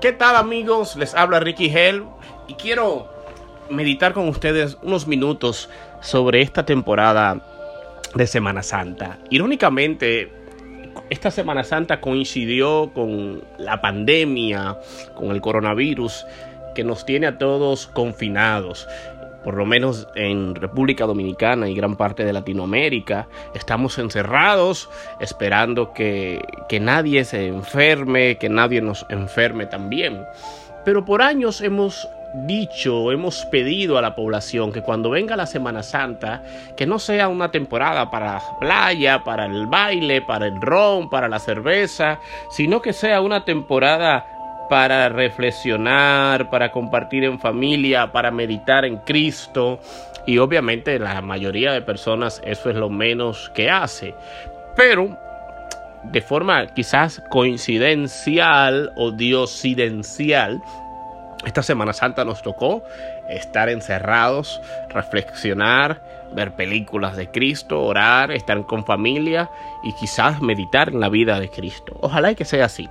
¿Qué tal amigos? Les habla Ricky Hell y quiero meditar con ustedes unos minutos sobre esta temporada de Semana Santa. Irónicamente, esta Semana Santa coincidió con la pandemia, con el coronavirus que nos tiene a todos confinados por lo menos en República Dominicana y gran parte de Latinoamérica, estamos encerrados esperando que, que nadie se enferme, que nadie nos enferme también. Pero por años hemos dicho, hemos pedido a la población que cuando venga la Semana Santa, que no sea una temporada para la playa, para el baile, para el ron, para la cerveza, sino que sea una temporada para reflexionar, para compartir en familia, para meditar en Cristo. Y obviamente la mayoría de personas eso es lo menos que hace. Pero de forma quizás coincidencial o diosidencial, esta Semana Santa nos tocó estar encerrados, reflexionar, ver películas de Cristo, orar, estar con familia y quizás meditar en la vida de Cristo. Ojalá que sea así.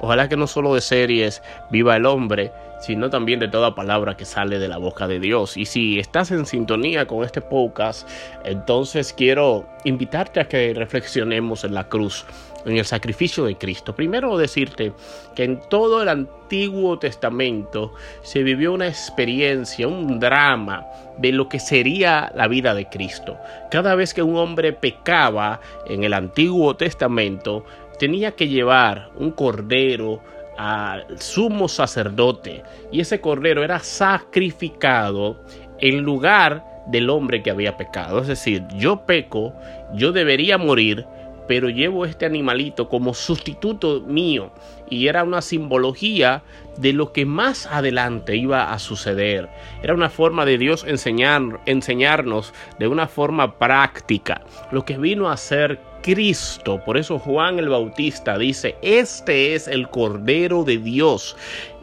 Ojalá que no solo de series viva el hombre, sino también de toda palabra que sale de la boca de Dios. Y si estás en sintonía con este podcast, entonces quiero invitarte a que reflexionemos en la cruz en el sacrificio de Cristo. Primero decirte que en todo el Antiguo Testamento se vivió una experiencia, un drama de lo que sería la vida de Cristo. Cada vez que un hombre pecaba en el Antiguo Testamento, tenía que llevar un cordero al sumo sacerdote y ese cordero era sacrificado en lugar del hombre que había pecado. Es decir, yo peco, yo debería morir, pero llevo este animalito como sustituto mío y era una simbología de lo que más adelante iba a suceder. Era una forma de Dios enseñar, enseñarnos de una forma práctica lo que vino a ser Cristo. Por eso Juan el Bautista dice, este es el Cordero de Dios.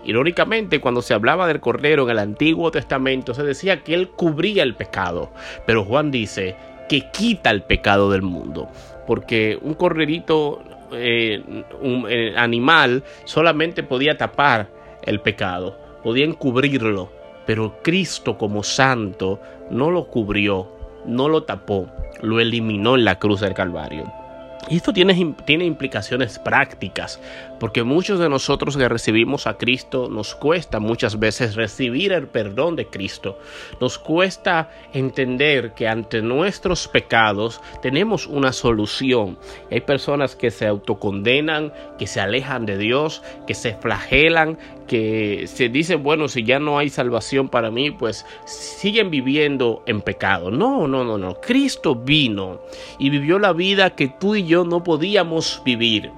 Irónicamente, cuando se hablaba del Cordero en el Antiguo Testamento, se decía que él cubría el pecado. Pero Juan dice que quita el pecado del mundo porque un correrito eh, un, eh, animal solamente podía tapar el pecado, podía encubrirlo, pero Cristo como santo no lo cubrió, no lo tapó, lo eliminó en la cruz del Calvario. Y esto tiene, tiene, implicaciones prácticas, porque muchos de nosotros que recibimos a Cristo nos cuesta muchas veces recibir el perdón de Cristo. Nos cuesta entender que ante nuestros pecados tenemos una solución. hay personas que se autocondenan, que se alejan de Dios, que se flagelan, que se dicen, bueno, si ya no hay salvación para mí, pues siguen viviendo en pecado. No, no, no, no. Cristo vino y vivió la vida que tú y yo no podíamos vivir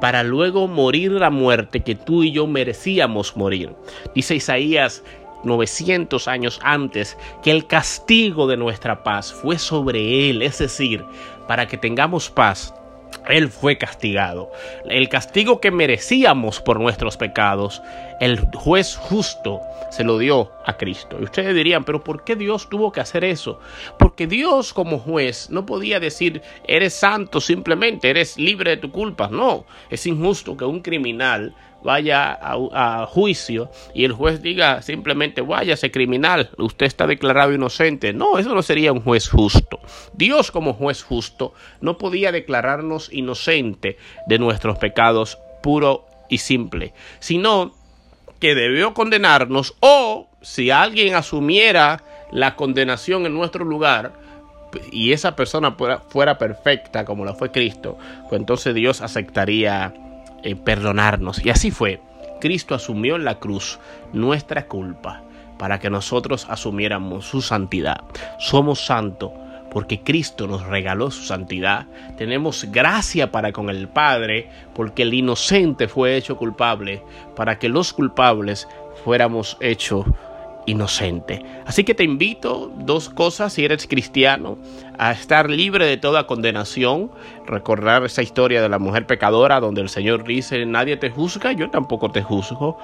para luego morir la muerte que tú y yo merecíamos morir. Dice Isaías 900 años antes que el castigo de nuestra paz fue sobre él, es decir, para que tengamos paz él fue castigado. El castigo que merecíamos por nuestros pecados, el juez justo se lo dio a Cristo. Y ustedes dirían, pero ¿por qué Dios tuvo que hacer eso? Porque Dios como juez no podía decir, eres santo simplemente, eres libre de tu culpa. No, es injusto que un criminal vaya a, juicio y el juez diga simplemente váyase criminal, usted está declarado inocente. No, eso no sería un juez justo. Dios como juez justo no podía declararnos inocente de nuestros pecados puro y simple, sino que debió condenarnos o si alguien asumiera la condenación en nuestro lugar, y esa persona fuera perfecta como la fue Cristo, pues entonces Dios aceptaría eh, perdonarnos. Y así fue. Cristo asumió en la cruz nuestra culpa para que nosotros asumiéramos su santidad. Somos santos porque Cristo nos regaló su santidad. Tenemos gracia para con el Padre porque el inocente fue hecho culpable para que los culpables fuéramos hechos inocente. Así que te invito dos cosas si eres cristiano, a estar libre de toda condenación, recordar esa historia de la mujer pecadora donde el Señor dice, nadie te juzga, yo tampoco te juzgo,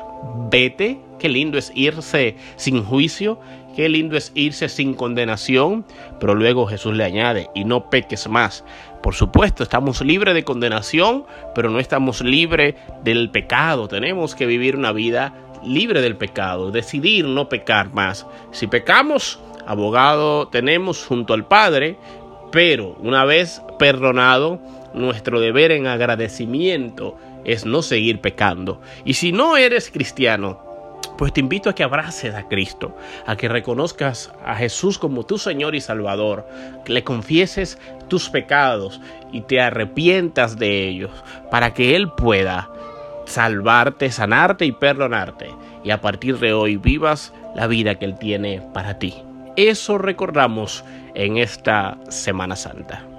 vete, qué lindo es irse sin juicio, qué lindo es irse sin condenación, pero luego Jesús le añade, y no peques más, Por supuesto, estamos libres de condenación, pero no estamos libres del pecado. Tenemos que vivir una vida libre del pecado, decidir no pecar más. Si pecamos, abogado tenemos junto al Padre, pero una vez perdonado, nuestro deber en agradecimiento es no seguir pecando. Y si no eres cristiano, pues te invito a que abraces a Cristo, a que reconozcas a Jesús como tu Señor y Salvador, que le confieses tus pecados y te arrepientas de ellos, para que Él pueda salvarte, sanarte y perdonarte, y a partir de hoy vivas la vida que Él tiene para ti. Eso recordamos en esta Semana Santa.